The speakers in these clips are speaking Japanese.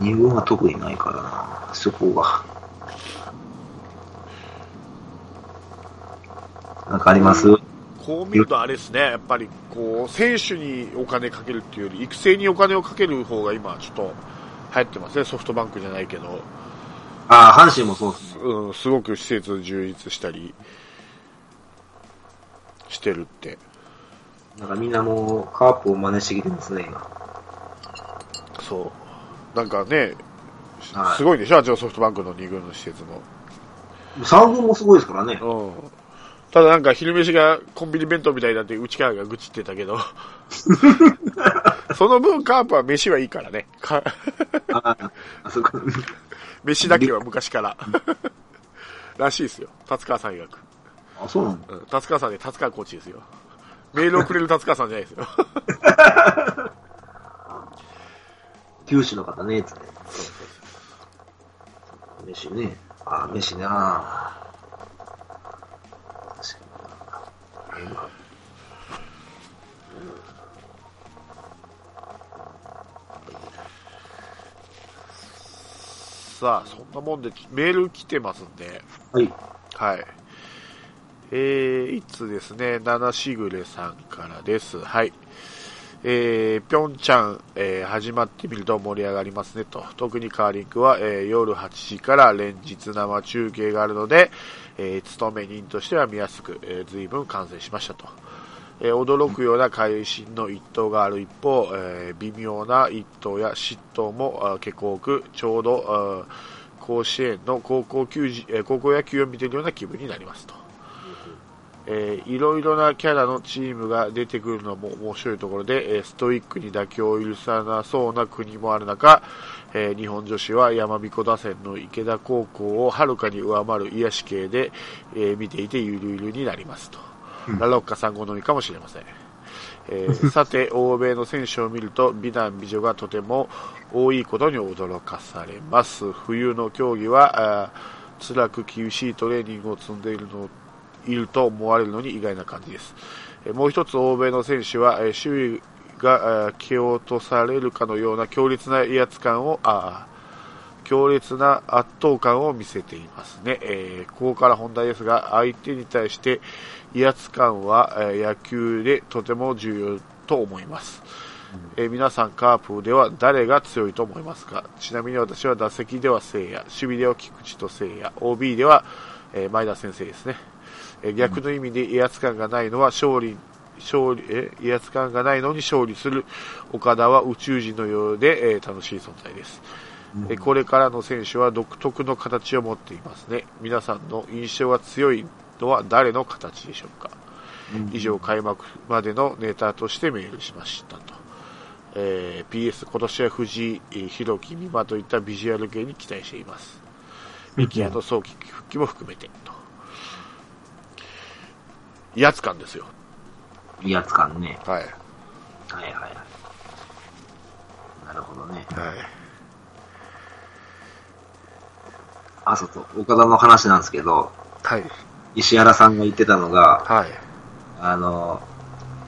二軍は特にないからな、そこが。なんかあります？こう見るとあれですね、やっぱりこう、選手にお金かけるっていうより、育成にお金をかける方が今ちょっと流行ってますね、ソフトバンクじゃないけど。ああ、阪神もそうですね。うん、すごく施設充実したりしてるって。なんかみんなもうカープを真似してきてますね、今。そう。なんかね、はいすごいでしょ？あっちのソフトバンクの2軍の施設も。三軍もすごいですからね。うん。ただなんか昼飯がコンビニ弁当みたいだって内川が愚痴ってたけど、その分カープは飯はいいからね。か ああ、そこ。飯だけは昔から。らしいですよ。達川さん曰く。あ、そうなんだ。うん、達川さんで達川コーチですよ。メールをくれる達川さんじゃないですよ。九州の方ね、つって。飯ね。あ、飯な確かにな。さあ、そんなもんでメール来てますんで、はい。はい。えー、いつですね、七しぐれさんからです。はい。えー、ぴょんちゃん、えー始まってみると盛り上がりますねと。特にカーリングは、えー夜8時から連日生中継があるので、えー勤め人としては見やすく、えー随分完成しましたと。えー驚くような会心の一投がある一方、えー微妙な一投や失投もあー結構多く、ちょうどあー甲子園の高校球児、えー高校野球を見ているような気分になりますと。えーいろいろなキャラのチームが出てくるのも面白いところで、えーストイックに妥協を許さなそうな国もある中、えー日本女子は山彦打線の池田高校をはるかに上回る癒し系で、えー見ていてゆるゆるになりますと。ラロッカさん好みかもしれません。えー さて、欧米の選手を見ると美男美女がとても多いことに驚かされます。冬の競技は、辛く厳しいトレーニングを積んでいるのいると思われるのに意外な感じです。えーもう一つ欧米の選手は、えー周囲が蹴落とされるかのような強烈な威圧感を、あー強烈な圧倒感を見せていますね。えーここから本題ですが、相手に対して威圧感は、えー野球でとても重要と思います。えー皆さん、カープでは誰が強いと思いますか？ちなみに私は打席では聖夜、守備では菊池と聖夜、OB では、えー前田先生ですね。えー逆の意味で威圧感がないのは勝利、勝利、え威圧感がないのに勝利する岡田は宇宙人のようで、えー楽しい存在です。えーこれからの選手は独特の形を持っていますね。皆さんの印象が強いのは誰の形でしょうか以上、開幕までのネタとしてメールしましたと。えー PS、今年は藤井、えー弘樹、美馬といったビジュアル系に期待しています。ミキヤの早期復帰も含めてと。威圧感ですよ。威圧感ね。はい。はいはいはい。なるほどね。はい。あ、そうそう。岡田の話なんですけど、はい。石原さんが言ってたのが、はい。あの、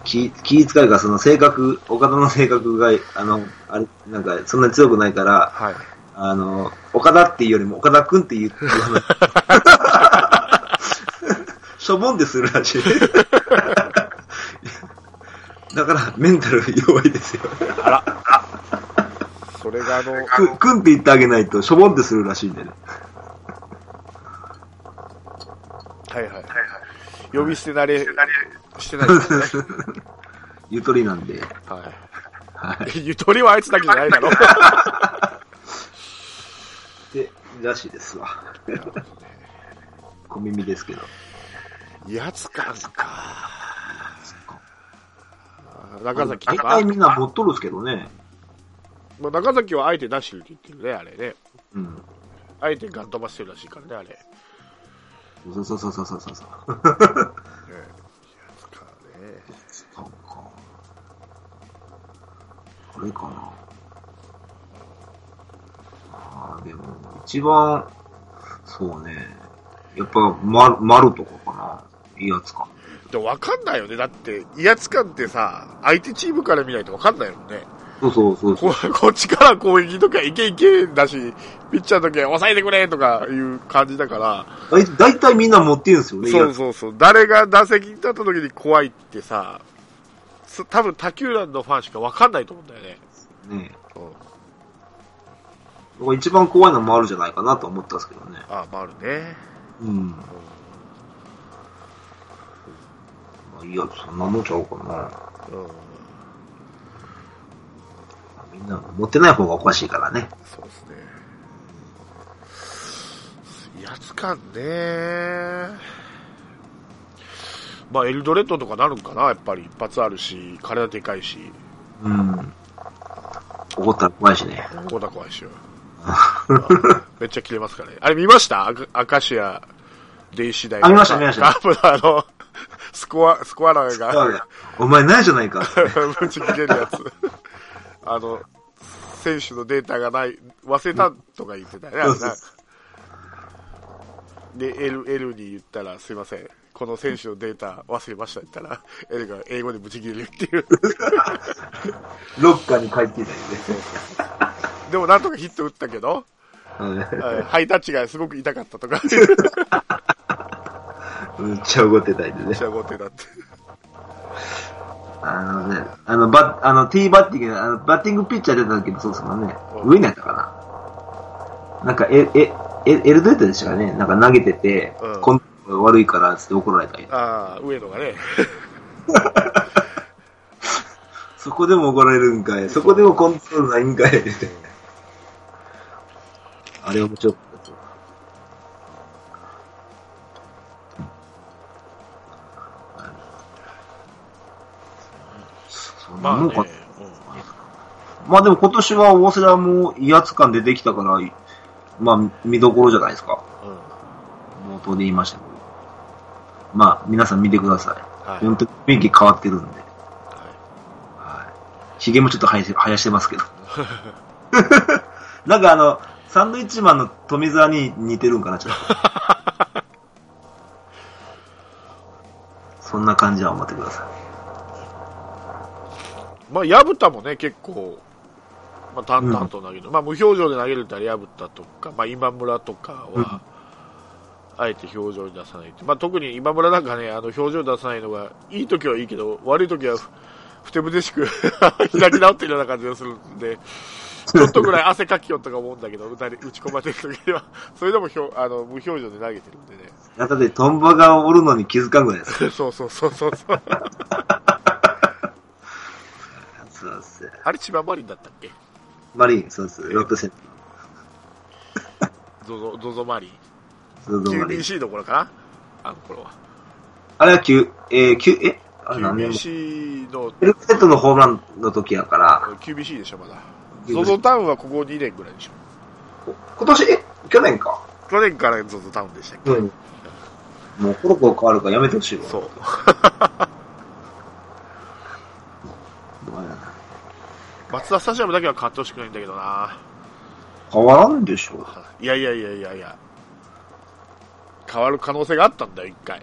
気、気遣いがその性格、岡田の性格が、あの、あれ、なんか、そんなに強くないから、はい。あの、岡田っていうよりも岡田くんって言う、言わないしょぼんでするらしい。だから、メンタル弱いですよ。あら。それがあの、く、くんって言ってあげないと、しょぼんってするらしいんでね。はいはい。呼び捨て慣れしてないですよね。ゆとりなんで。は。はいゆとりはあいつだけじゃないだろ。い。で、らしいですわ。小耳ですけど。威圧感か。中崎とか大体、みんな持っとるっすけどね。まあ中崎はあえて出してるって言ってるね、あれね。うん。あえてガン飛ばしてるらしいからね、あれ。ねそうそうそうそうそうそう。威圧感ね。そうか。これかな。ああ、でも、一番、そうね。やっぱ、ま、丸とかかな。いいやつか。でも分かんないよね。だって、威圧感ってさ、相手チームから見ないと分かんないもんね。そうそうそうそう。ここっちから攻撃とかいけいけだし、ピッチャーの時は抑えてくれとかいう感じだから、だいたいみんな持ってるんですよね。そうそうそう。誰が打席に立った時に怖いってさ、す多分他球団のファンしかわかんないと思うんだよね。ねうん。一番怖いのもあるじゃないかなと思ったんですけどね。ああ、まああるね。うん。まあいいや、そんなもんちゃうかな。うん。みんな持ってない方がおかしいからね。そうですね。威圧感ね。まあ、エルドレッドとかなるんかな、やっぱり。一発あるし、体でかいし、うん。怒ったら怖いしね。こだ怖いしよ。めっちゃ切れますからね。あれ見ました？アカシア電子台。あ見ました見ましたあの、スコア、スコアラーが、お前ないじゃないか。ぶち切れるやつ。あの、選手のデータがない、忘れたとか言ってたよね、あれなで、L、L に言ったら、すいません。この選手のデータ忘れましたって言ったら、L が英語でブチ切れるっていう。ロッカーに帰っていたりでもなんとかヒット打ったけど、ハイタッチがすごく痛かったとか、めっちゃ怒ってたりでね。仕上ってだって。あのね、あの、バッ、あの、T バッティング、あの、バッティングピッチャー出た時もそうですもんね。うん上にやったかな。なんか、え、え、え、エルドレッドでしたかね。なんか投げてて、うんコントロール悪いから、つって怒られたり。ああ、上野がね、そこでも怒られるんかい。そこでもコントロールないんかい。あれ面白かったもんかうんまあでも今年は大瀬良も威圧感出てきたから、まあ見どころじゃないですか。うん冒頭で言いましたけど。まあ皆さん見てください。はい本当に雰囲気変わってるんで。ははい。髭もちょっと生やし生やしてますけど。なんかあの、サンドイッチマンの富澤に似てるんかな、ちょっと。そんな感じは思ってください。いまあ、薮田もね、結構、まあ、淡々と投げる。まあ、無表情で投げるったら薮田とか、まあ、今村とかは、あえて表情に出さない。まあ、特に今村なんかね、あの、表情出さないのが、いい時はいいけど、悪い時はふ、ふてぶてしく 開き直ってるような感じがするんで、ちょっとぐらい汗かきよとか思うんだけど、打たれ打ち込まれてる時には、それでもひょあの無表情で投げてるんでね。だってトンボがおるのに気づかんぐらいです。そうそうそうそうそう。そうです。あれ千葉マリンだったっけ？マリン、そうです。ロットセン ゾゾ、ゾゾマリン。ター。そうそうマリン。QBC の頃かな？あの頃は。あれは9、えー、9、え？あれ何年も QBC の、エルセットのホームランの時やから、QBC でしょ、まだ。ゾゾタウンはここ2年ぐらいでしょ。今年、え？去年か。去年からゾゾタウンでしたっけ、うん。もうコロコロ変わるからやめてほしいわ。そうやな松田スタジアムだけは買ってほしくないんだけどな。変わらんでしょいやいやいやいやいや。変わる可能性があったんだよ、一回。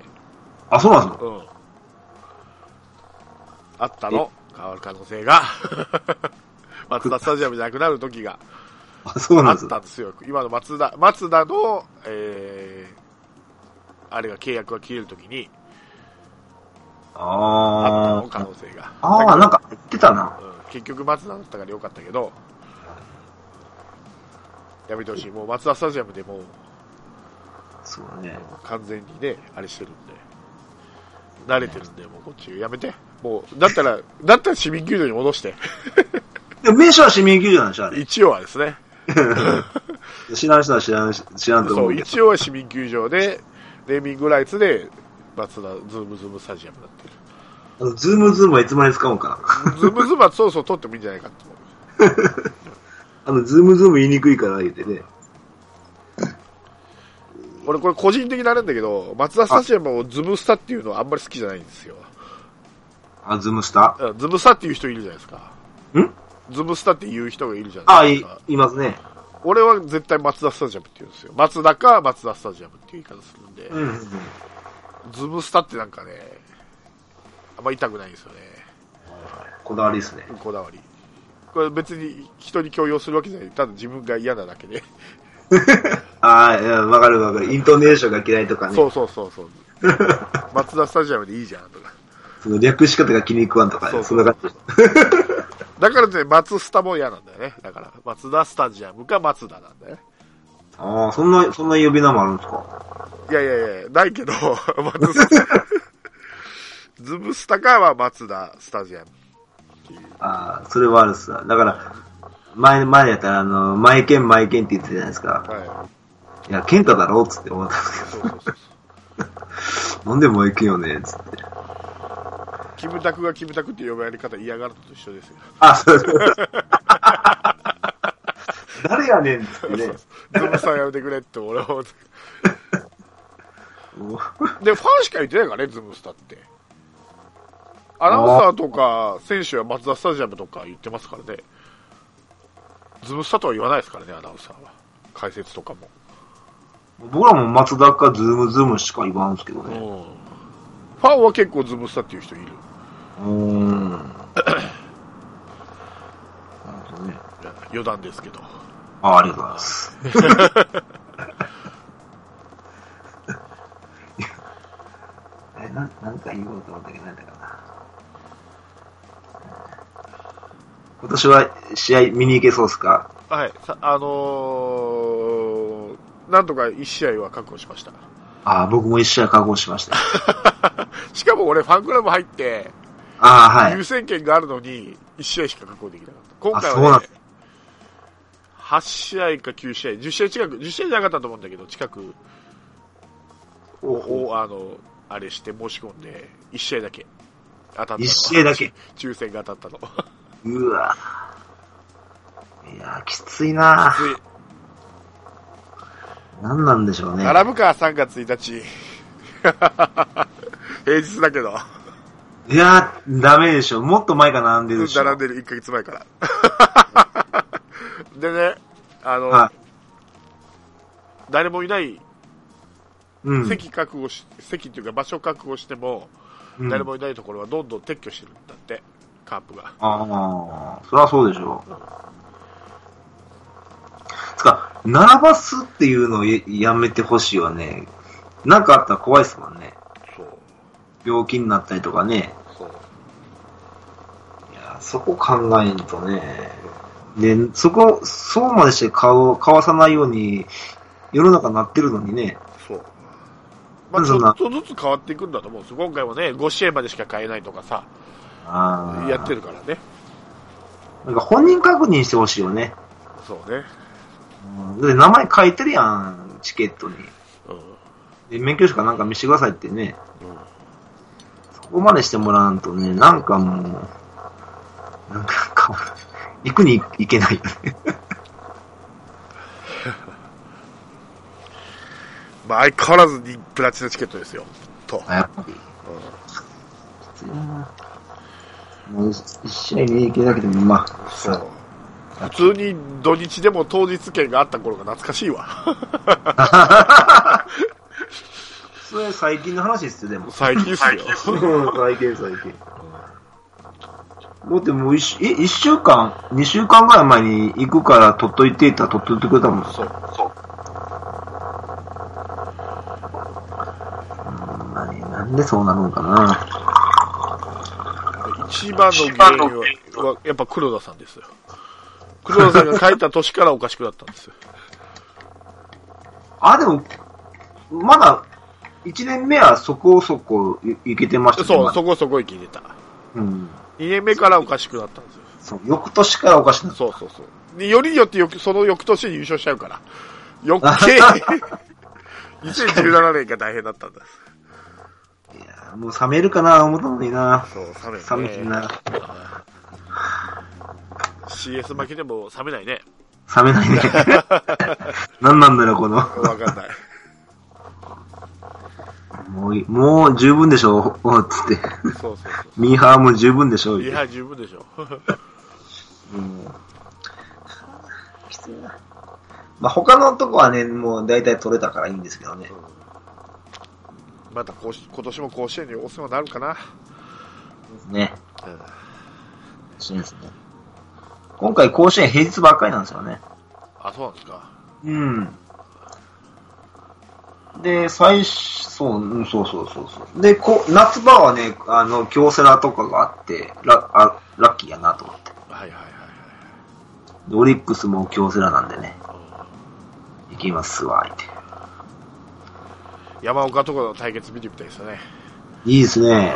あ、そうなんですか？うん。あったの？変わる可能性が。松田スタジアムじゃなくなる時があ、そうなあっんですかたんですよ。今の松田、松田の、えー、あれが契約が切れる時に、あったの、可あ能性が。あ。あなんか言ってたな。うん結局松田だったからよかったけど、やめてほしい。もう松田スタジアムでもうそうね。完全にね、あれしてるんで。慣れてるんで、もうこっちやめて。もう、だったら、だったら市民球場に戻して。でも名称は市民球場なんでしょあれ。一応はですね。知らん人は知らんし、知らんとそう、思うけど。一応は市民球場で、ネーミングライツで、マツダズームズームスタジアムになってる。あのズームズームはいつまで使うんかな。ズームズームはそうそう取ってもいいんじゃないかと思う。あの、ズームズーム言いにくいから言ってね。俺これ個人的なあれなんだけど、マツダスタジアムをズムスタっていうのはあんまり好きじゃないんですよ。あ、ズームスタ？うんズムスタっていう人いるじゃないですか。ん？ズムスタっていう人がいるじゃあ、いないですか。、いますね。俺は絶対松田スタジアムって言うんですよ。松田か松田スタジアムっていう言い方するんで、うんうんうん。ズムスタってなんかね、あんま痛くないんですよね。こだわりですね。こだわり。これ別に人に強要するわけじゃない。ただ自分が嫌なだけで。ああ、いやわかるわかる。イントネーションが嫌いとかね。そうそうそうそう。松田スタジアムでいいじゃんとか。その略し方が気に食わんとかね。そうそんな感じ。だからね、松スタも嫌なんだよね。だから、松田スタジアムか松田なんだよね。ああ、そんな、そんな呼び名もあるんですか？いやいやいや、ないけど、松スタ、ズムスタかは松田スタジアム。ああ、それはあるっすわ。だから、前、前やったら、あの、マイケン、マイケンって言ってたじゃないですか。はいや、ケンタだろっつって思ったんです。けど、なんでマイケンよねつって。キムタクがキムタクって呼ぶやり方嫌がるのと一緒ですよ。あ、そうそうそう。誰やねんっつってね。ズムスタやめてくれって俺は思って。で、ファンしか言ってないからね、ズムスタって。アナウンサーとか、選手は松田スタジアムとか言ってますからね。ズムスタとは言わないですからね、アナウンサーは。解説とかも。僕らもマツダかズームズームしか言わんすけどうん。ね。ファンは結構ズムスタっていう人いる。うーん。なるほどね。余談ですけど。あありがとうございます。え、な、なんか言おうと思ったけど、なんだかな。今年は試合見に行けそうっすか？はい。さあのー、なんとか1試合は確保しました。ああ、僕も一試合確保しました。しかも俺ファンクラブ入って、ああ、はい優。先権があるのに、1試合しか確保できなかった。今回はね、8試合か9試合、10試合近く、10試合じゃなかったと思うんだけど、近く、おおおあの、あれして申し込んで、1試合だけ当たったの。一試合だけ。抽選が当たったの。うわいやー、きついなつい何なんでしょうね。並ぶか、3月1日。平日だけど、いやー、ダメでしょ。もっと前から並んでるでしょ。並んでる1ヶ月前から。でね、あの、はい。誰もいないうん。席確保し、席っていうか場所確保しても、うん誰もいないところはどんどん撤去してるんだって、カープが。ああ、そりゃそうでしょう。つか、並ばすっていうのをややめてほしいわね。なんかあったら怖いっすもんね。そう、病気になったりとかね。そう。いや、そこ考えんとね。で、そこ、そうまでして顔、かわさないように、世の中なってるのにね。そう。まあ、ちょっとずつ変わっていくんだと思うんですよ。今回もね、5試合までしか買えないとかさ。やってるからね。なんか本人確認してほしいよね。そうね。うんで、名前書いてるやん、チケットに。うん。で、免許証かなんか見せてくださいってね。うんそこまでしてもらわんとね、なんかもう、なんかか、行くに行けないよね。まあ、相変わらずにプラチナチケットですよ。と。やっぱり。きついなもう一試合見に行けなくても、まあ、そう。普通に土日でも当日券があった頃が懐かしいわ。それ最近の話ですよ、でも。最近っすよ。最近、最近。だってもう一、え、一週間、二週間ぐらい前に行くから取っといてたら取っといてくれたもん。そう。そう。ほんまになんでそうなるのかな。一番の原因は、はやっぱ黒田さんですよ。黒田さんが書いた年からおかしくなったんですよ。あ、でも、まだ、一年目はそこそこいいけてましたねそう、そこそこ生きてた。うん。2年目からおかしくなったんですよ。そう、翌年からおかしなった。そうそうそう。でよりによってよくその翌年に優勝しちゃうから。余計、2017年が大変だったんです。いやもう冷めるかな思ったのにな。そう、冷め冷めてんな。CS 負けでも冷めないね。冷めないね。何なんだろう、この。わかんない。もうい、もう十分でしょう、つって。そうそうそミーハーも十分でしょう。う。いや、十分でしょ。うん。きついな。まあ、他のとこはね、もう大体取れたからいいんですけどね。またこうし今年も甲子園にお世話になるかな。ね。うんそうですね。今回甲子園平日ばっかりなんですよね。あ、そうなんですか。うん。で、最初、そう、うんそうそうそうそう。で、こ夏場はね、あの、京セラとかがあって、ラあラッキーやなと思って。はいはいはいでオリックスも京セラなんでね、はい。行きますわ、って。山岡とかの対決見てみたいですよね。いいですね。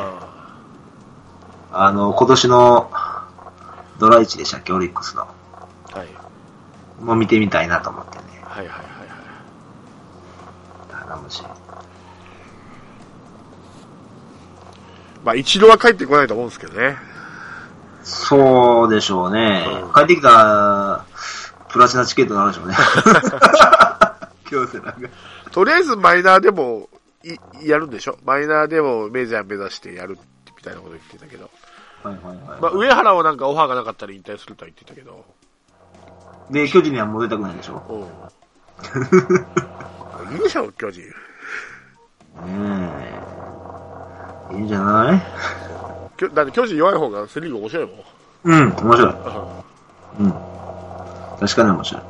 あの、今年のドラ1でしたっけ、オリックスの。うんはい。もう見てみたいなと思ってね。はいはいはいはい。頼むし。まあ、一度は帰ってこないと思うんですけどね。そうでしょうねうん。帰ってきたら、プラチナチケットになるでしょうね。京セラが。とりあえずマイナーでもいやるんでしょ？マイナーでもメジャー目指してやるみたいなこと言ってたけど。はいはいはい。まあ、上原はなんかオファーがなかったら引退するとは言ってたけど。で、巨人には戻りたくないでしょ。うん。いいでしょ、巨人。ねえ。いいんじゃない？だって巨人弱い方がセリーグ面白いもん。うん、面白い。はうん。確かに面白い。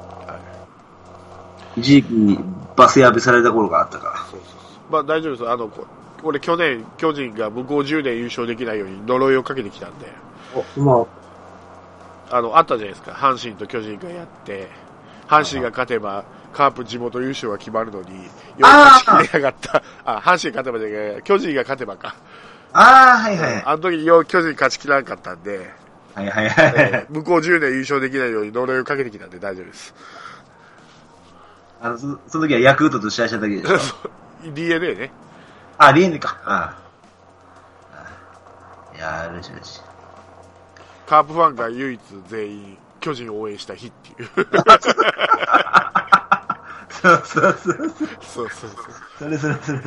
い。一時期、バス破された頃があったかそうそうそう。まあ大丈夫です。あの、こ俺去年巨人が向こう10年優勝できないように呪いをかけてきたんで。ら。まあの、あったじゃないですか。阪神と巨人がやって、阪神が勝てば、カープ地元優勝が決まるのに、ようあー勝ちきれなかった。あ、阪神勝てばじゃない巨人が勝てばか。あ、ああ、はいはい。あの時よう巨人勝ちきらなかったんで、はいはいはいはい。向こう10年優勝できないように呪いをかけてきたんで大丈夫です。あの、そその時はヤクルトと試合した時でしょ？DNA ね。あ、リエネか。ああ。いやー、嬉しい嬉しい。カープファンが唯一全員巨人を応援した日っていう。そうそうそうそう。そうそうそれそれそれ。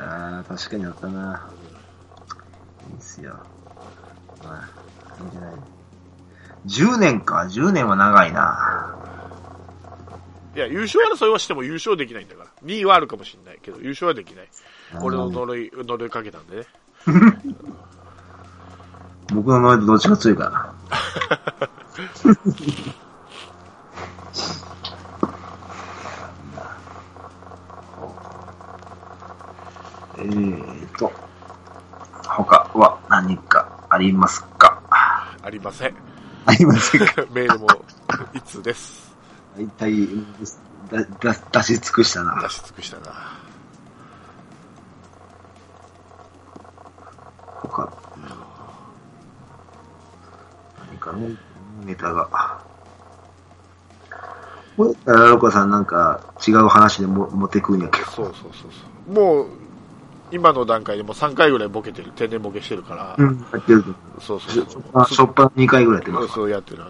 ああ、確かにあったな。いいっすよ。まあ、いいんじゃない。10年か。10年は長いな。いや、優勝争いはしても優勝できないんだから。2位はあるかもしれないけど、優勝はできない。俺の呪い、呪いかけたんでね。僕のノイとどっちが強いかな。えーと、他は何かありますか？ありません。ありませんか？メールも一通です。大体、だ、だ、出し尽くしたな出。し尽くしたな。他、何かね、ネタが。これ、ラロカさんなんか違う話でも持ってくんやけど。そうそうそうそう。もう、今の段階でも3回ぐらいボケてる、天然ボケしてるから、うん、やってると。そうそうそう。あ、しょっぱ2回ぐらいやってます。そうやってる。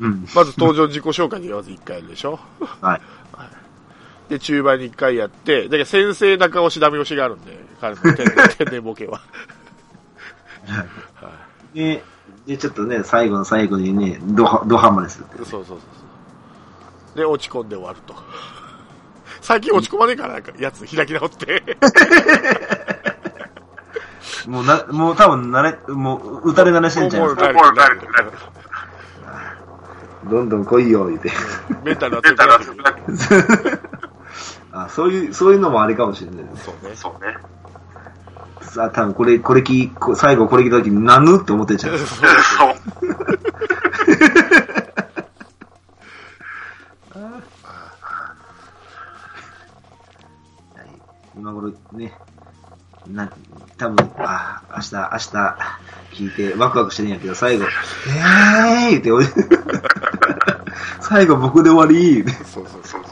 うん。まず登場自己紹介でまず1回やるでしょ？はい。で、中盤に1回やって、だから先生中押しダメ押しがあるんで、彼の天然 天然ボケは。で、で、ちょっとね、最後の最後にね、ドハ、ドハマりするってそうそうそうそう。で、落ち込んで終わると。最近落ち込まねえから、なんか、やつ開き直って。もうな、もう多分慣れ、もう、打たれ慣れしてんじゃん。もう慣れてる慣れてるどんどん来いよ、言うて。メンタルは強くなる。あ、そういう、そういうのもあれかもしれないです。そうね。そうね。さあ、多分これ、これ聞い、こ最後これ聞いた時に、なぬって思ってんじゃん。そう そう。今頃ね、な、多分あ、明日、明日、聞いてワクワクしてるんやけど、最後、えー言って、俺最後僕で終わり言うてそうそうそう。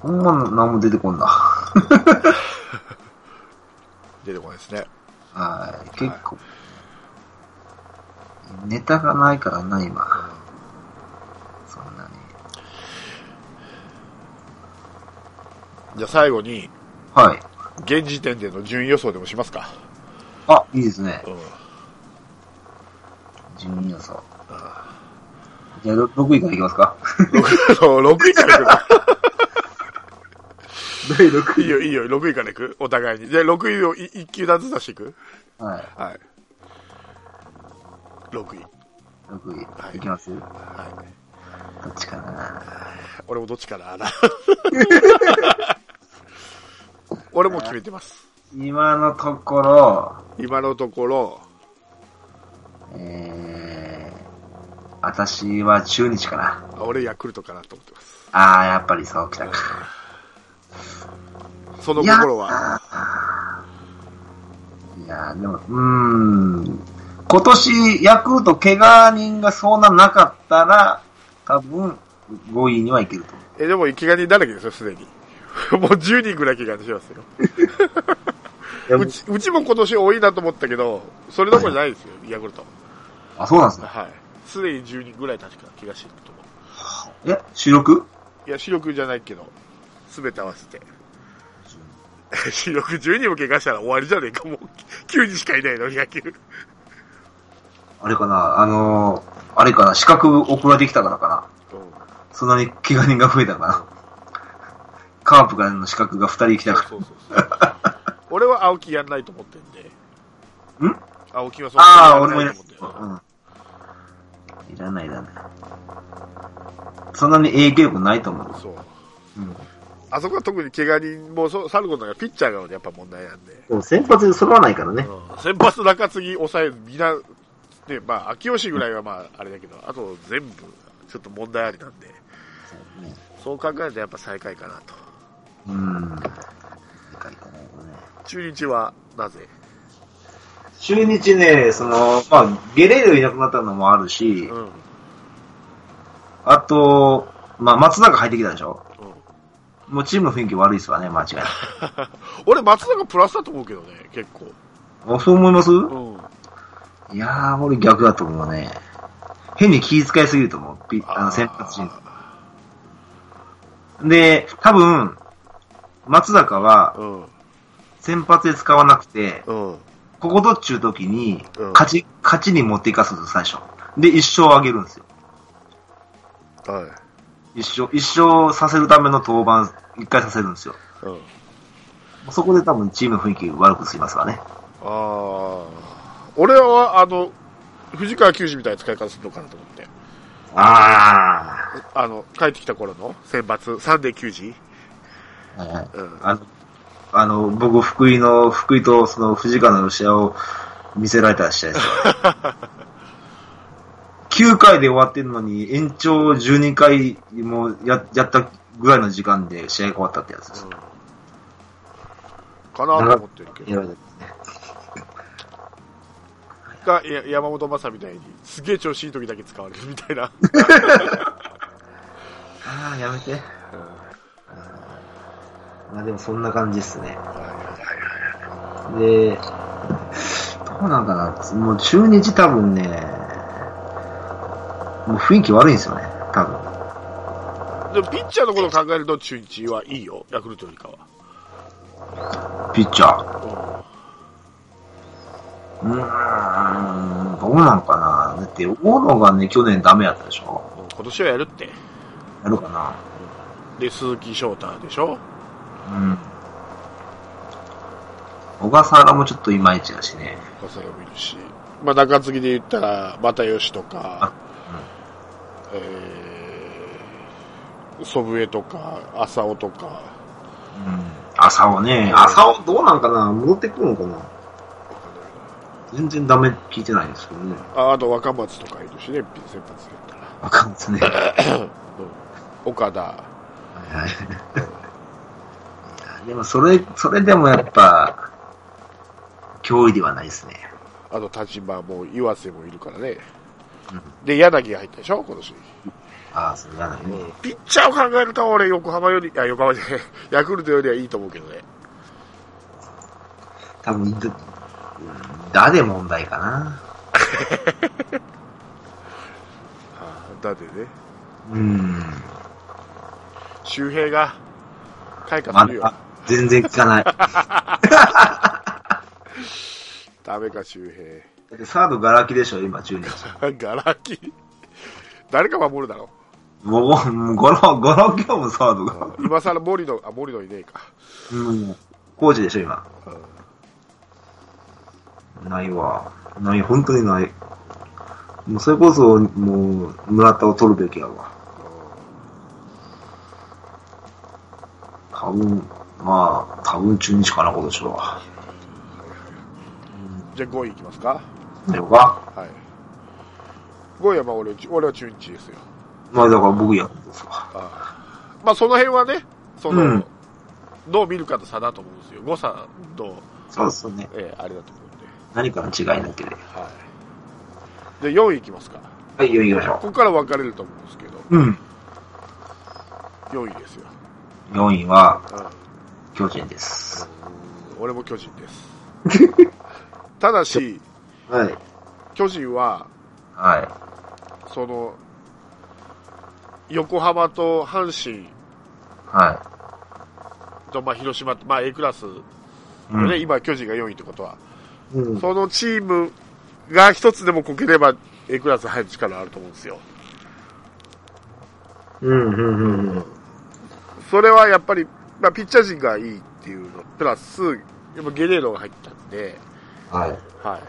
ほんま何も出てこんな。出てこないですね。はい、結構、ネタがないからな、今。そんなに。じゃあ最後に、はい。現時点での順位予想でもしますか。あ、いいですね。うん。順位予想。じゃあ、6位からいきますか。6, 6位からいくか。第6いい？よ、いいよ、6位からいくお互いに。じゃあ6位を1球団ずつ出していくはい。はい。6位。6位。はいいきます？はい。どっちかな。俺もどっちかな。俺も決めてます。今のところ、今のところ、えー、私は中日かな。あ俺ヤクルトかなと思ってます。あー、やっぱりそうきたか。その心は、いやーでも、うーん。今年、ヤクルト怪我人がそんななかったら、多分、5位にはいけると思う。え、でも、怪我人だらけですよ、すでに？もう10人ぐらい怪我しますよ。うち、うちも今年多いなと思ったけど、それどころじゃないですよ、ヤクルト。あ、そうなんですね。はい。すでに10人ぐらい確か怪我してると思え、主力？う。いや、主力じゃないけど、すべて合わせて。主力10人も怪我したら終わりじゃねえか、もう。9人しかいないの、野球。あれかなあのー、あれかな資格送られてきたからかなうんそんなに怪我人が増えたかなカープからの資格が2人来たかそうそうそう。俺は青木やんないと思ってんで。ら。ん？青木はそうああ、や俺もいららないと思ってる。うん。いらないいらない。そんなに影響力ないと思う。そう。うん。あそこは特に怪我人もそうさることがピッチャーがやっぱ問題なんで。でも先発で揃わないからね。うん先発中継ぎ抑え、みんな、ね、まあ、秋吉ぐらいはまあ、あれだけど、あと全部、ちょっと問題ありなんで、そう考えるとやっぱ最下位かなと。うん。中日は、なぜ？中日ね、その、まあ、ゲレーロいなくなったのもあるし、うん。うん。あと、まあ、松坂入ってきたでしょ？もうチームの雰囲気悪いっすわね、間違いない。俺、松坂プラスだと思うけどね、結構。あそう思います？うん。いやー、俺逆だと思うね。変に気遣いすぎると思う。ピあの先発陣。で、多分、松坂はうん。先発で使わなくて、うん。ここどっちゅう時にうん、勝ち、勝ちに持っていかすんですよ、最初。で、一勝あげるんですよ。はい。一勝、一勝させるための登板、一回させるんですよ。うん。そこで多分チームの雰囲気悪くすりますわね。ああ。俺は、あの、藤川球児みたいな使い方するのかなと思って。ああの、帰ってきた頃の選抜、サンデー球児うん。あの、あの、僕、福井の、福井とその藤川の試合を見せられた試合ですよ。9回で終わってるのに、延長12回もややったぐらいの時間で試合が終わったってやつです。かなと思ってるけど。が、や山本昌みたいに、すげえ調子いい時だけ使われるみたいな。ああ、やめて。まあでもそんな感じっすね。で、どうなんかな、もう中日多分ね、もう雰囲気悪いんですよね、多分。でも、ピッチャーのことを考えると中日はいいよ、ヤクルトよりかは。ピッチャー。うーん、どうなんかな。だって、大野がね、去年ダメやったでしょうん今年はやるって。やるかな。で、鈴木翔太でしょうん。小笠原もちょっといまいちだしね。笠原もいるし。まあ、中継ぎで言ったら、又吉とか、えー、祖父江とか、浅尾とか、うん。朝尾ね。朝尾どうなんかな？戻ってくるのかな？全然ダメ聞いてないんですけどね。ああと若松とかいるしね、先発で言ったら。わかんないですね。は うん岡田。いはい。でもそれ、それでもやっぱ、脅威ではないですね。あと立場も岩瀬もいるからね。うんで、柳が入ったでしょ？今年。ああ、それやだね。ピッチャーを考えると俺、横浜より、いや、横浜じゃない、ヤクルトよりはいいと思うけどね。多分、だ、だで問題かな。あだってね、うん。周平が、開花まするよ。だ、全然聞かない。だダメか、周ってサードガラキでしょ、今、中日。平。ガラキ。誰か守るだろ？もう、もう、ゴロ、ゴロ今日もサードが。今更森の、あ、森のいねえか。うん。コーチでしょ、今。ないわ。ない、本当にない。もう、それこそ、もう、村田を取るべきやわ。多分、まあ、多分中日かな、今年は。じゃあ5位いきますか。でもかはい。5位はまあ俺、俺は中日ですよ。まあ、だから僕やですわ。あまあその辺はね、その、うんどう見るかの差だと思うんですよ。誤差と、そうですよね。えーあれだと思うんで。何かの違いだけで。はい。で、4位いきますか。はい、よ、行きましょここから分かれると思うんですけど、う。うん。4位ですよ。4位は、うん巨人です。俺も巨人です。ただし、はい。巨人は、はい。その、横浜と阪神はと、まあ、広島と、まあ、A クラス、い。うんね、今、巨人が4位ってことは、うん。そのチームが一つでもこければ A クラス入る力あると思うんですよ。うん、うん、うんうん。それはやっぱり、まあ、ピッチャー陣がいいっていうの、プラス、やっぱゲレーロが入ったんで、はい。はい。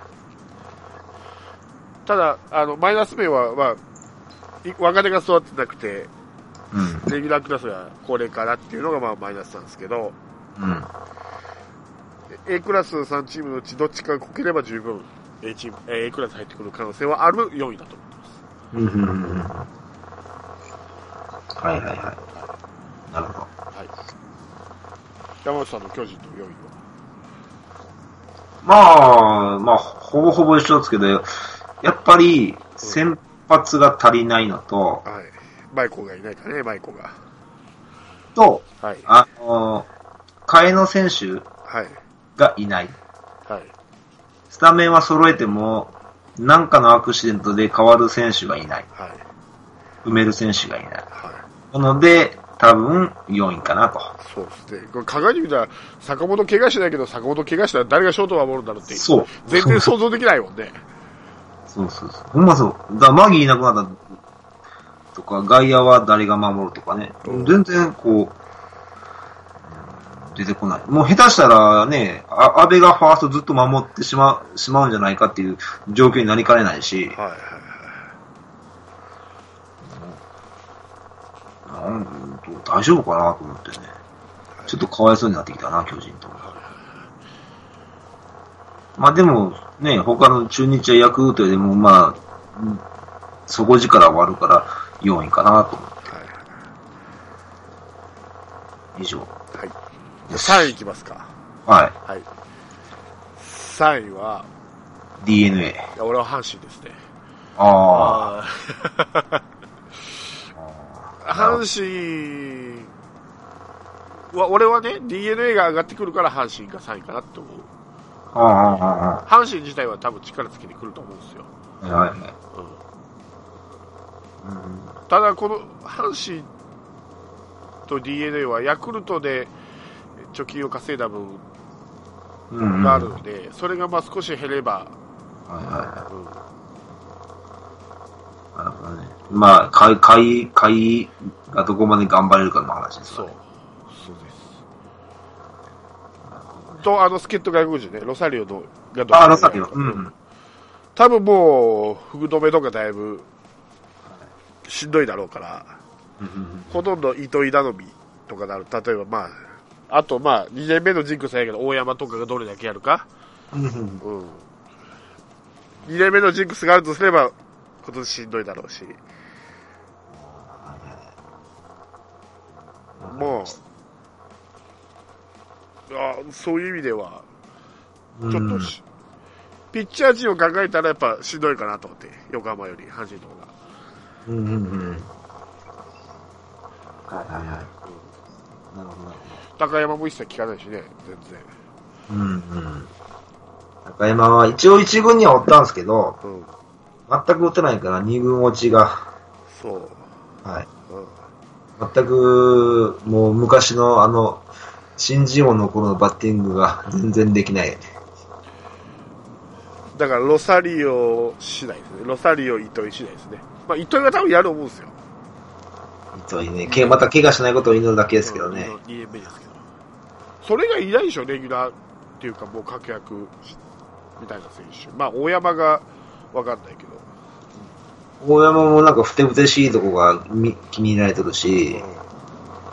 ただ、あの、マイナス面は、まあ、い若手が育ってなくて、うん。レギュラークラスが高齢化だっていうのがまあマイナスなんですけど、うん。A クラス3チームのうちどっちかがこければ十分 A チーム、えー A クラス入ってくる可能性はある4位だと思ってます。うん、うん、うんうん。はい、はい、はい。なるほど。はい。山内さんの巨人の4位はまあ、まあ、ほぼほぼ一緒ですけど、やっぱり、先発が足りないのと、はい。マイコがいないかね、マイコが。と、はい。あの、替えの選手はい。がいない。はい。スタメンは揃えても、何かのアクシデントで変わる選手がいない。はい。埋める選手がいない。はい。なので、多分4位かなと。そうですね。これ鏡に見たら、坂本怪我しないけど、坂本怪我したら誰がショートを守るんだろうっていう。そう。全然想像できないもんね。そうそうそう。ほんまそう。だマギーいなくなったとか、外野は誰が守るとかね。うん全然こう、うん出てこない。もう下手したらね、あ安倍がファーストずっと守ってしまう、しまうんじゃないかっていう状況になりかねないし、はいはいはい。なん大丈夫かなと思ってね。ちょっとかわいそうになってきたな、巨人と。まあでも、ね、他の中日やヤクルトよりも、まあ、うん底力はあるから4位かなと思って。以上。はい。3位いきますか。ははい。3位は、い。DNA。俺は阪神ですね。ああ阪神は、俺はね、DNA が上がってくるから阪神が3位かなって思う。阪神自体は多分力つけてくると思うんですよ。あ、はいはい。うんうんただ、この阪神と DNA はヤクルトで貯金を稼いだ分うんうん。があはいるので、それがまあ少し減れば、はいはうんい。なるほどね。まあ、買い、買い、買いがどこまで頑張れるかの話ですそうよね。。そうです。と、あの、助っ人外国人ね、ロサリオのがどああ、ロサリオ。うん。多分もう、福留とかだいぶ、しんどいだろうから、うんほとんど糸井頼みとかなる。例えばまあ、あとまあ、2年目のジンクスやけど、大山とかがどれだけやるか。うん。2年目のジンクスがあるとすれば、今年しんどいだろうし。もう、あそういう意味では、うん、ちょっとし、ピッチャー陣を考えたらやっぱしんどいかなと思って、横浜より阪神の方が。うんうんうん。はいはいはい。なるほどなる高山も一切聞かないしね、全然。うんうん。高山は一応一軍にはおったんですけど、うん。全く打てないから二軍落ちが、そう。はい。うん。全く、もう昔のあの、新人王の頃のバッティングが全然できない。だからロサリオ次第ですね。ロサリオ、糸井次第ですね。まあ、糸井は多分やると思うんですよ。糸井ね、けまた怪我しないことを祈るだけですけどね。2年目ですけど。それがいないでしょ、レギュラーっていうか、もう確約みたいな選手。まあ、大山がわかんないけど。大山もなんかふてぶてしいとこがみ気に入られてるし、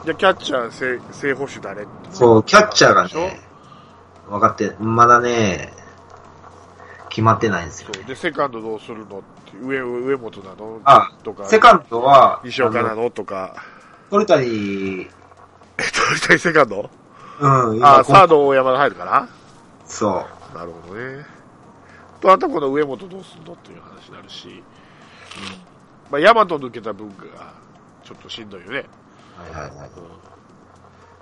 じゃあ、キャッチャー正、正捕手誰？そう、キャッチャーがね、分かって、まだね、決まってないんですよ。そう。で、セカンドどうするのって、上、上本なの？あとか、セカンドは、西岡なあの？のとか、鳥谷、え、鳥谷セカンド？うん、あ、今サード大山が入るかなそう。なるほどね。と、あとこの上本どうすんのっていう話になるし、まあ、ヤマト抜けた分が、ちょっとしんどいよね。はいはい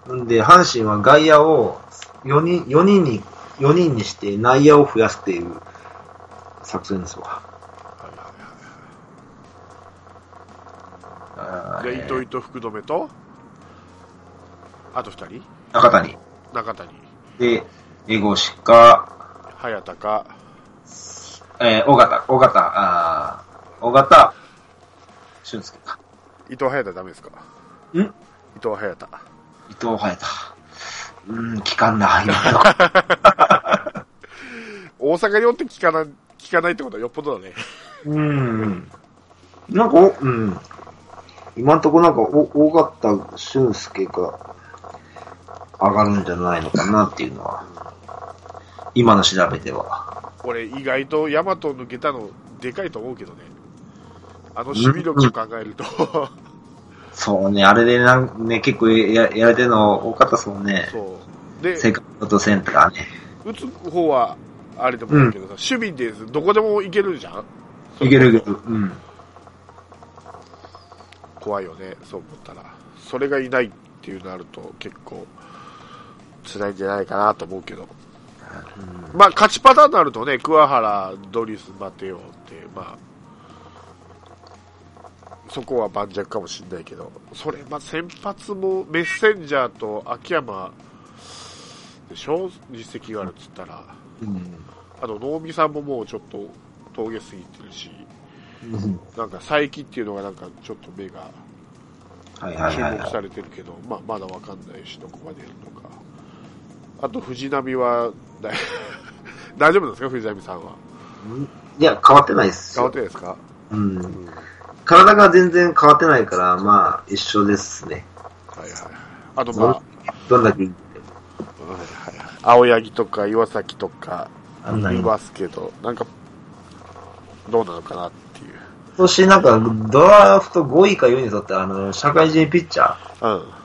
はい。んで、阪神は外野を4人、4人に、4人にして内野を増やすっていう作戦ですわ。はいはいあーはい。で、糸井と福留と、あと二人？中谷。中谷、で、江越か、早田か、えー、尾形、尾形、あー尾形、俊介か。伊藤早田ダメですか？ん？伊藤早田。伊藤隼太。うーん、聞かんな、今の。大阪におって聞かない、聞かないってことはよっぽどだね。うん。なんか、おうん。今んとこなんか、お、尾形俊介が上がるんじゃないのかなっていうのは、今の調べでは。俺、意外とヤマト抜けたの、でかいと思うけどね。あの守備力を考えると、そうね、あれでなん、ね、結構ややられてるの多かったそうね。そう。で、セカンドとセンターね。打つ方は、あれでもいいけどさ、守備でどこでもいけるじゃんいけるいける。うん。怖いよね、そう思ったら。それがいないっていうなると結構辛いんじゃないかなと思うけど。まあ、勝ちパターンになるとね、桑原、ドリス、マテオって、まあ、そこは盤石かもしれないけど、それ、まあ、先発もメッセンジャーと秋山でしょ？実績があるっつったら。うん。あと、能見さんももうちょっと峠過ぎてるし、うんなんか佐伯っていうのがなんかちょっと目が。注目されてるけど、まあ、まだわかんないし、どこまでやるのか。あと、藤波は、だい 大丈夫ですか、藤波さんは。いや、変わってないっすよ。変わってないですか、うんう。ん、体が全然変わってないから、まあ、一緒ですね。はいはい。あと、まあ、はいどんだけ、はい青柳とか岩崎とかいいますけど、なんか、どうなのかなっていう。今年なんか、ドラフト5位か4位にとって、あの、社会人ピッチャうん。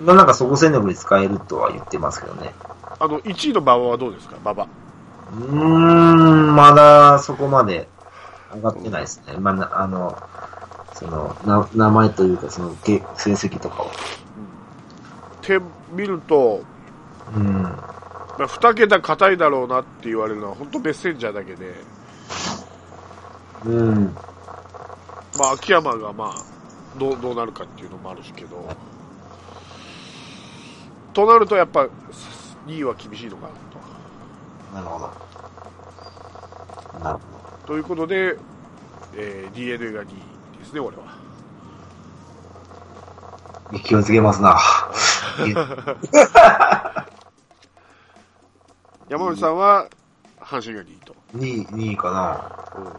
ーがなんかそこ戦力に使えるとは言ってますけどね。あの、1位の馬場はどうですか、馬場。うーん、まだそこまで上がってないですね。まあ、なあの、その、な名前というか、その、け成績とかを。って見ると、うん。まあ、2桁硬いだろうなって言われるのは、本当メッセンジャーだけで、うん。まあ、秋山がまあ、どう、どうなるかっていうのもあるしけど、となるとやっぱ、2位は厳しいのかななるほど。なるほと。ということで、えー、DNA が2位ですね、俺は。ど。勢いづけますな。山内さんは、阪神が2位と。2位、2位かな。うんうん。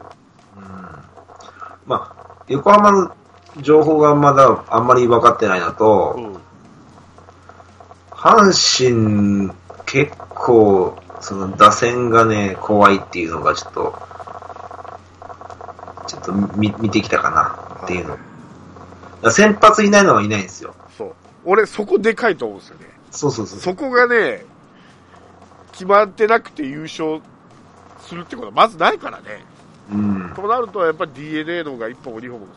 まあ、横浜の情報がまだあんまり分かってないのと、うん。阪神、結構、その打線がね、怖いっていうのがちょっと、ちょっと見見てきたかなっていうの。だから先発いないのはいないんですよ。そう。俺、そこでかいと思うんですよね。そうそうそう。そこがね、決まってなくて優勝するってことはまずないからね。うん。となると、やっぱり DNA の方が1本も2本も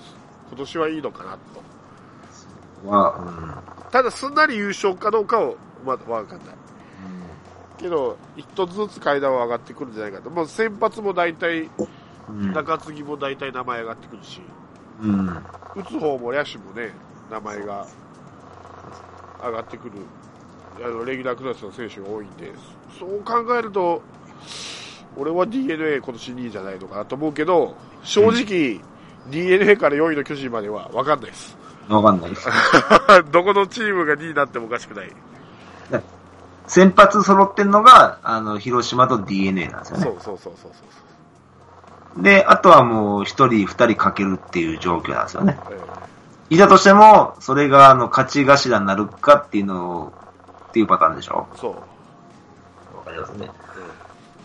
今年はいいのかなと。は、ただ、すんなり優勝かどうかをまだわかんない。けど、一つずつ階段は上がってくるんじゃないかと。まあ、先発も大体、うん。中継ぎも大体名前上がってくるし、うん。打つ方も野手もね、名前が上がってくる、あのレギュラークラスの選手が多いんで、そう考えると、俺は d n a 今年2位じゃないのかなと思うけど、正直、DNA から4位の巨人までは分かんないです。わかんないです。どこのチームが2位になってもおかしくない。先発揃ってんのが、あの、広島と DNA なんですよね。そうそうそうそうそうで、あとはもう一人、二人かけるっていう状況なんですよね。いたとしても、それがあの、勝ち頭になるかっていうのを、っていうパターンでしょえそう。わかりますね。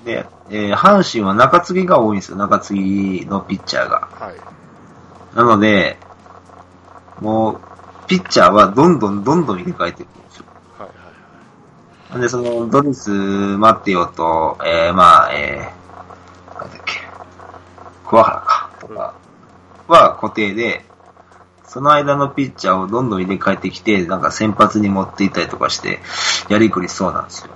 で、えー阪神は中継ぎが多いんですよ、中継ぎのピッチャーが。はい。なので、もう、ピッチャーはどんどんどんどん入れ替えていくんですよ。はいはい。なんで、その、ドリス・マティオと、えー、まあ、えー、なんだっけ、桑原か、とか、は固定で、その間のピッチャーをどんどん入れ替えてきて、なんか先発に持っていったりとかして、やりくりしそうなんですよ。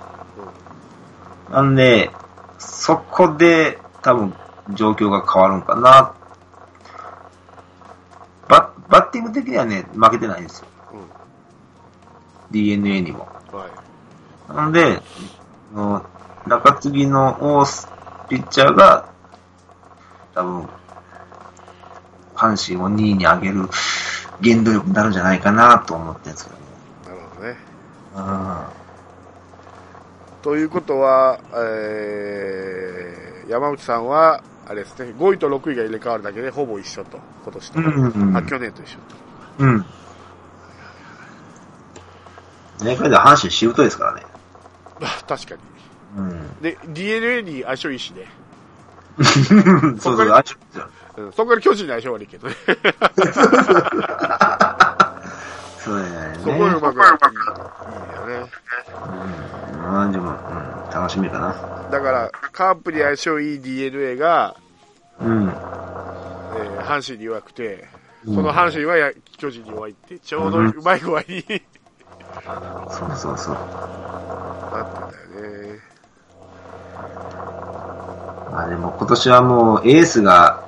なんで、そこで多分状況が変わるんかな。ババッティング的にはね、負けてないんですよ。うん。DNA にも。うん。はい。なので、あの中継ぎのオースピッチャーが、多分、阪神を2位に上げる原動力になるんじゃないかなと思ってるんですけどね。なるほどね。あということは、えー、山内さんは、あれですね、5位と6位が入れ替わるだけでほぼ一緒と、今年と。うんうんうんあ、去年と一緒と。うん。ね、これで阪神しぶといですからね。あ 確かに。うん。で、DNA に相性いいしね。そうそう、相性ですよ。うん、そこから巨人に相性悪いけどね。そうだよね。そこがうまくいいいいよね。うん。まあでも、うん、楽しみかな。だから、カープに相性いい DNA が、うん。えー阪神に弱くて、その阪神はや巨人に弱いって、ちょうどうまい具合にそうそうそう。なってんだよね。まあでも今年はもうエースが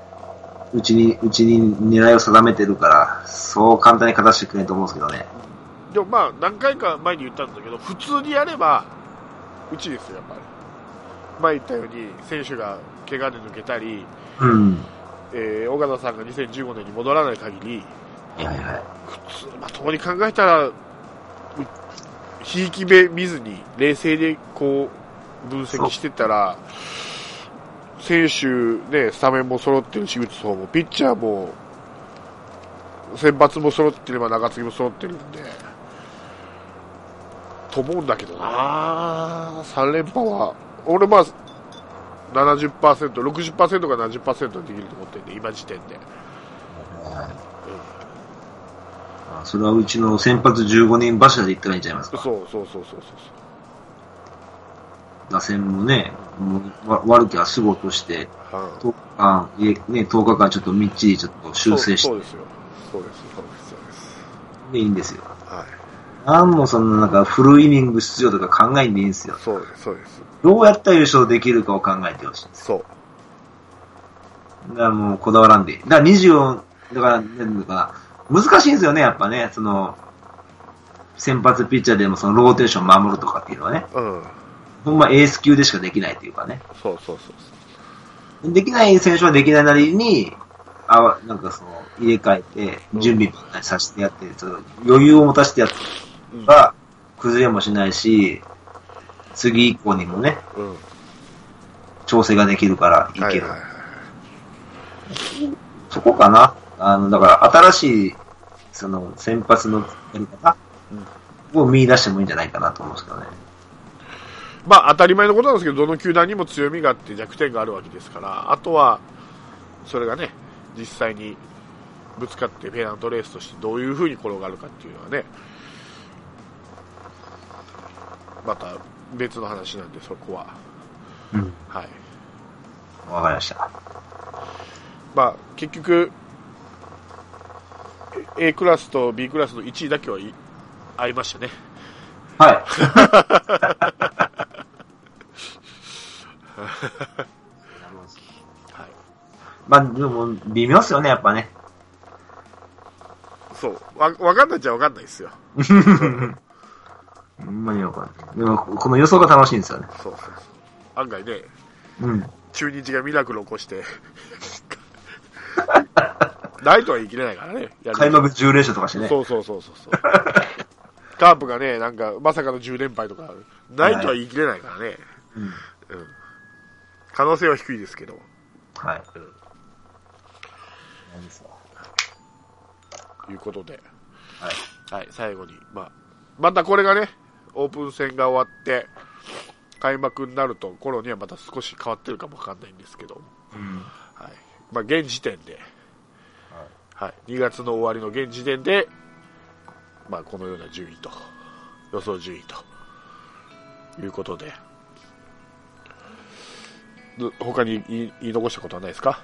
うちに、うちに狙いを定めてるから、そう簡単に勝たせてくれないと思うんですけどね。でもまあ、何回か前に言ったんだけど、普通にやれば、うちですよ、やっぱり。前言ったように、選手が怪我で抜けたり、うん。えー、岡田さんが2015年に戻らない限り、はいはい。普通、まともに考えたら、うひいき目見ずに、冷静でこう、分析してたら、選手、ね、スタメンも揃ってるし、打つ方も、ピッチャーも、先発も揃ってれば中継ぎも揃ってるんで、と思うんだけどな3連覇は、俺まあ、70%、60%か70%できると思ってんで、今時点で。あそれはうちの先発15人柱で言ったらいいんちゃいますか？そうそうそうそうそう打線もね、もうわ悪きはすごとして、そう。はい10日間、いえね、10日間ちょっとみっちりちょっと修正してそうそうですよ。そうです、そうです、そうです。でいいんですよ。はい。なんもそのなんかフルイニング出場とか考えんでいいんですよ。そうです、そうです。どうやったら優勝できるかを考えてほしい。そう。だからもうこだわらんでいい。だから24、だから、なんかな、難しいんですよね、やっぱね、その、先発ピッチャーでもそのローテーション守るとかっていうのはね、うん。ほんまエース級でしかできないっていうかね。そうそうそうそう。できない選手はできないなりに、あわなんかその、入れ替えて、準備させてやって、その余裕を持たせてやったら、崩れもしないし、次以降にもね、うん。調整ができるからいける。はいはいはい。そこかな。あの、だから新しい、その、先発のやり方を見出してもいいんじゃないかなと思うんですけどね。まあ当たり前のことなんですけど、どの球団にも強みがあって弱点があるわけですから、あとは、それがね、実際にぶつかってペナントレースとしてどういう風に転がるかっていうのはね、また別の話なんで、そこは。うん。はい。わかりました。まあ結局、A クラスと B クラスの1位だけはい合いましたね。はい。はい。まあ、でも、微妙っすよね、やっぱね。そう。わ、わかんないっちゃわかんないですよ。ほんまにわかんない。でも、この予想が楽しいんですよね。そうそうそう。案外ね、うん。中日がミラクルを起こして、ないとは言い切れないからね。開幕10連勝とかしてね。そうそうそうそうそう。カープがね、なんか、まさかの10連敗とか、ないとは言い切れないからね。うん。うん。可能性は低いですけど。はい。うんなんですわということで。はい。はい、最後に。まあ、またこれがね、オープン戦が終わって、開幕になると、頃にはまた少し変わってるかもわかんないんですけど、うん。はい。まあ、現時点で、はい。2月の終わりの現時点で、まあ、このような順位と、予想順位と、いうことで、ど他に言い残したことはないですか？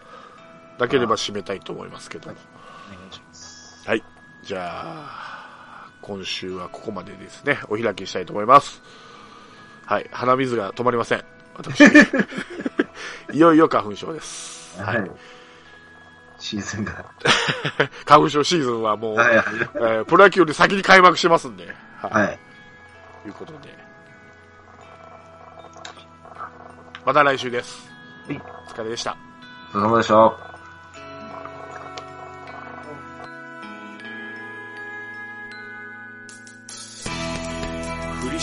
なければ締めたいと思いますけど。はい。じゃあ、今週はここまでですね。お開きにしたいと思います。はい。鼻水が止まりません。私。いよいよ花粉症です。ははいい。。シーズンが。花粉症シーズンはもう、はいはい。えープロ野球より先に開幕してますんで。はい。はい。ということで。また来週です。はいお疲れでした。お疲れ様でした。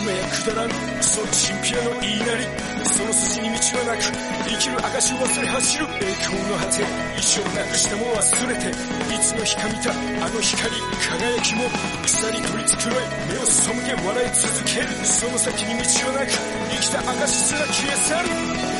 今やくだらん。クソチンピラの言いなり。その筋に道はなく生きる証を忘れ走る。栄光の果て意地をなくしたも忘れて。いつの日か見たあの光輝きも草に取り繕い目を背け笑い続ける。その先に道はなく生きた証すら消え去る。